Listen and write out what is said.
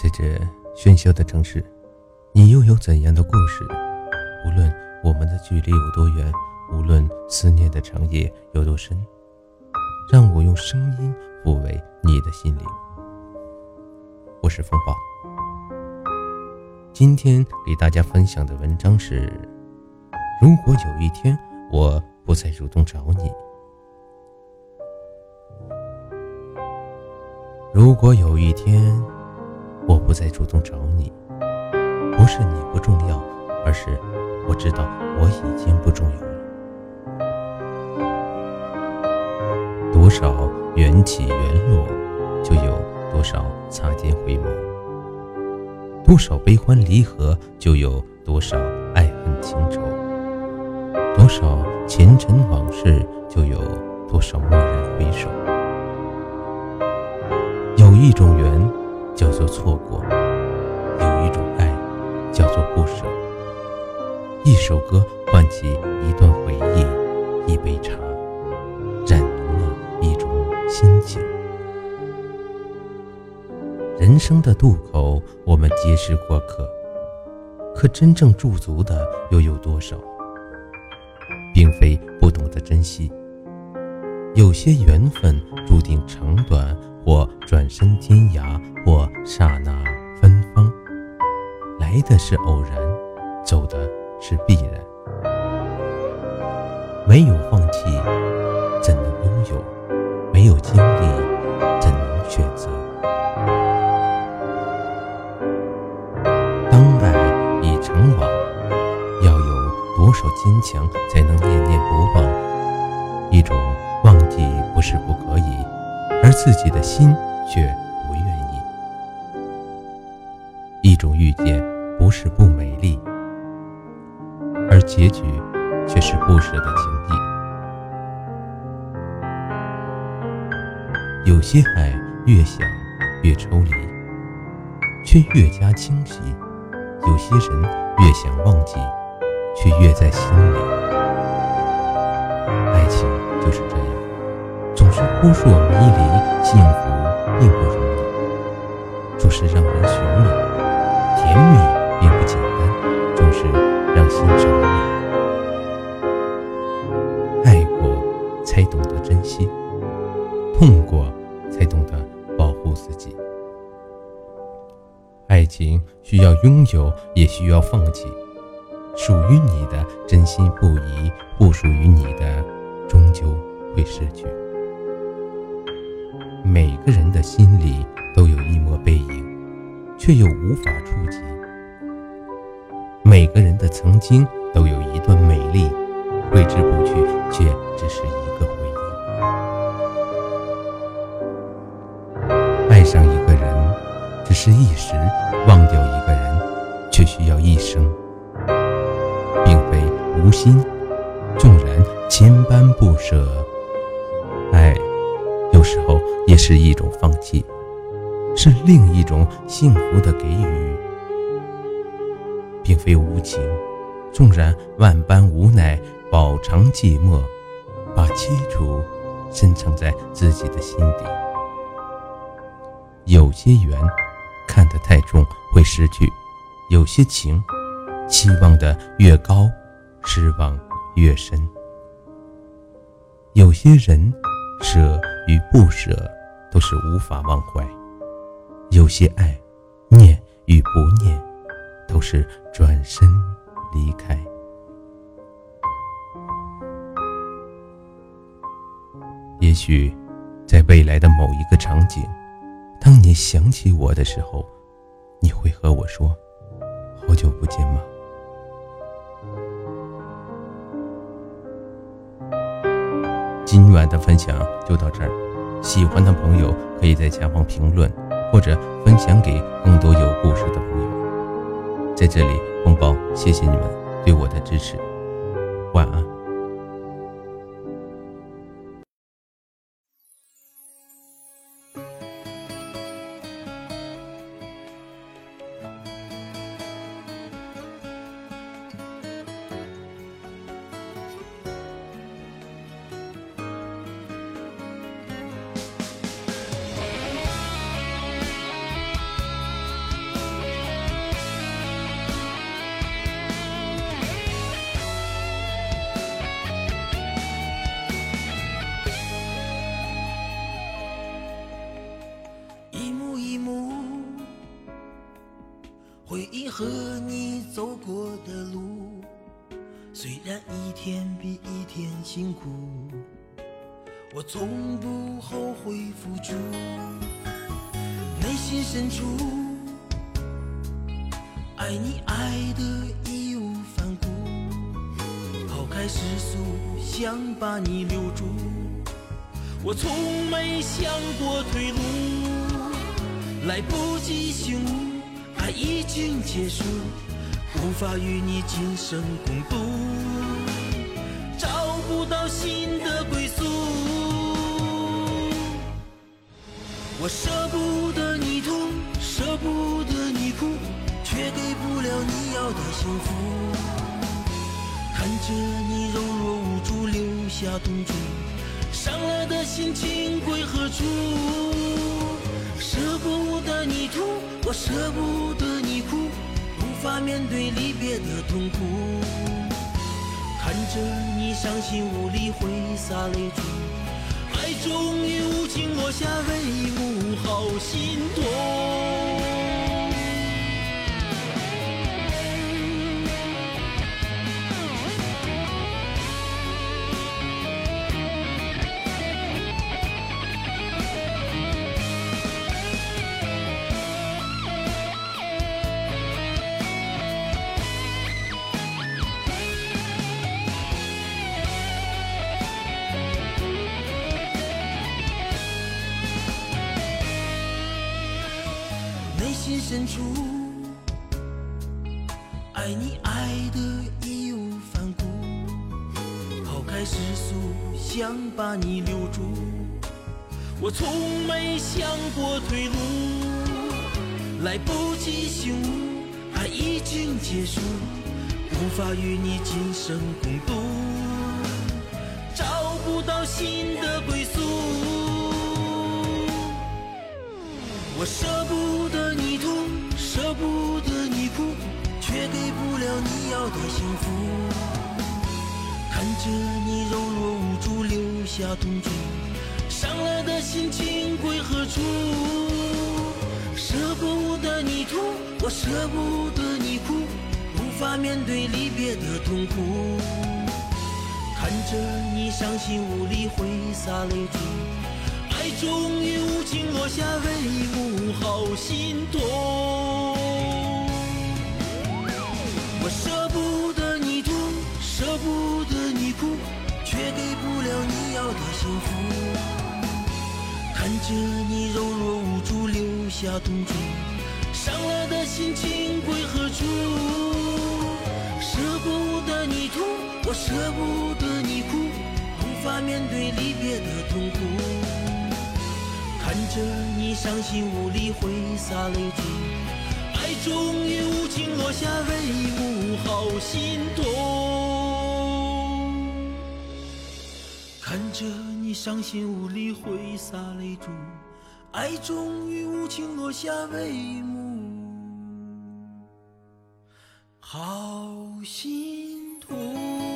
在这喧嚣的城市，你又有怎样的故事？无论我们的距离有多远，无论思念的长夜有多深，让我用声音抚慰你的心灵。我是风暴，今天给大家分享的文章是：如果有一天我不再主动找你，如果有一天。不再主动找你，不是你不重要，而是我知道我已经不重要了。多少缘起缘落，就有多少擦肩回眸；多少悲欢离合，就有多少爱恨情仇；多少前尘往事，就有多少蓦然回首。有一种缘。叫做错过，有一种爱，叫做不舍。一首歌唤起一段回忆，一杯茶染浓了一种心情。人生的渡口，我们皆是过客，可真正驻足的又有多少？并非不懂得珍惜，有些缘分注定长短。或转身天涯，或刹那芬芳。来的是偶然，走的是必然。没有放弃，怎能拥有？没有经历，怎能选择？当爱已成网，要有多少坚强，才能念念不忘？一种忘记不是不可。自己的心却不愿意。一种遇见不是不美丽，而结局却是不舍的情谊。有些爱越想越抽离，却越加清晰；有些人越想忘记，却越在心里。爱情就是这样。总是扑朔迷离，幸福并不容易，总是让人寻觅；甜蜜并不简单，总是让心着迷。爱过才懂得珍惜，痛过才懂得保护自己。爱情需要拥有，也需要放弃。属于你的真心不移，不属于你的终究会失去。每个人的心里都有一抹背影，却又无法触及；每个人的曾经都有一段美丽，挥之不去，却只是一个回忆。爱上一个人只是一时，忘掉一个人却需要一生，并非无心，纵然千般不舍，时候。也是一种放弃，是另一种幸福的给予，并非无情。纵然万般无奈，饱尝寂寞，把凄楚深藏在自己的心底。有些缘看得太重会失去，有些情期望的越高，失望越深。有些人舍与不舍。都是无法忘怀，有些爱，念与不念，都是转身离开。也许，在未来的某一个场景，当你想起我的时候，你会和我说：“好久不见吗？”今晚的分享就到这儿。喜欢的朋友可以在下方评论，或者分享给更多有故事的朋友。在这里，红包谢谢你们对我的支持。晚安。回忆和你走过的路，虽然一天比一天辛苦，我从不后悔付出。内心深处，爱你爱的义无反顾，抛开世俗，想把你留住。我从没想过退路，来不及醒悟，已经结束，无法与你今生共度，找不到新的归宿。我舍不得你痛，舍不得你哭，却给不了你要的幸福。看着你柔弱无助，留下痛楚。伤了的心情归何处？舍不得你哭，我舍不得你哭，无法面对离别的痛苦。看着你伤心无力挥洒泪珠，爱终于无情落下帷幕，好心痛。深处，爱你爱的义无反顾，抛开世俗，想把你留住。我从没想过退路，来不及醒悟，爱已经结束，无法与你今生共度，找不到新的归宿。我舍不得你痛，舍不得你哭，却给不了你要的幸福。看着你柔弱无助，留下痛楚，伤了的心情归何处？舍不得你痛，我舍不得你哭，无法面对离别的痛苦。看着你伤心无力，挥洒泪珠。终于无情落下帷幕，好心痛。我舍不得你痛，舍不得你哭，却给不了你要的幸福。看着你柔弱无助，留下痛楚，伤了的心情归何处？舍不得你痛，我舍不得你哭，无法面对离别的痛苦。看着你伤心无力，挥洒泪珠，爱终于无情落下帷幕，好心痛。看着你伤心无力，挥洒泪珠，爱终于无情落下帷幕，好心痛。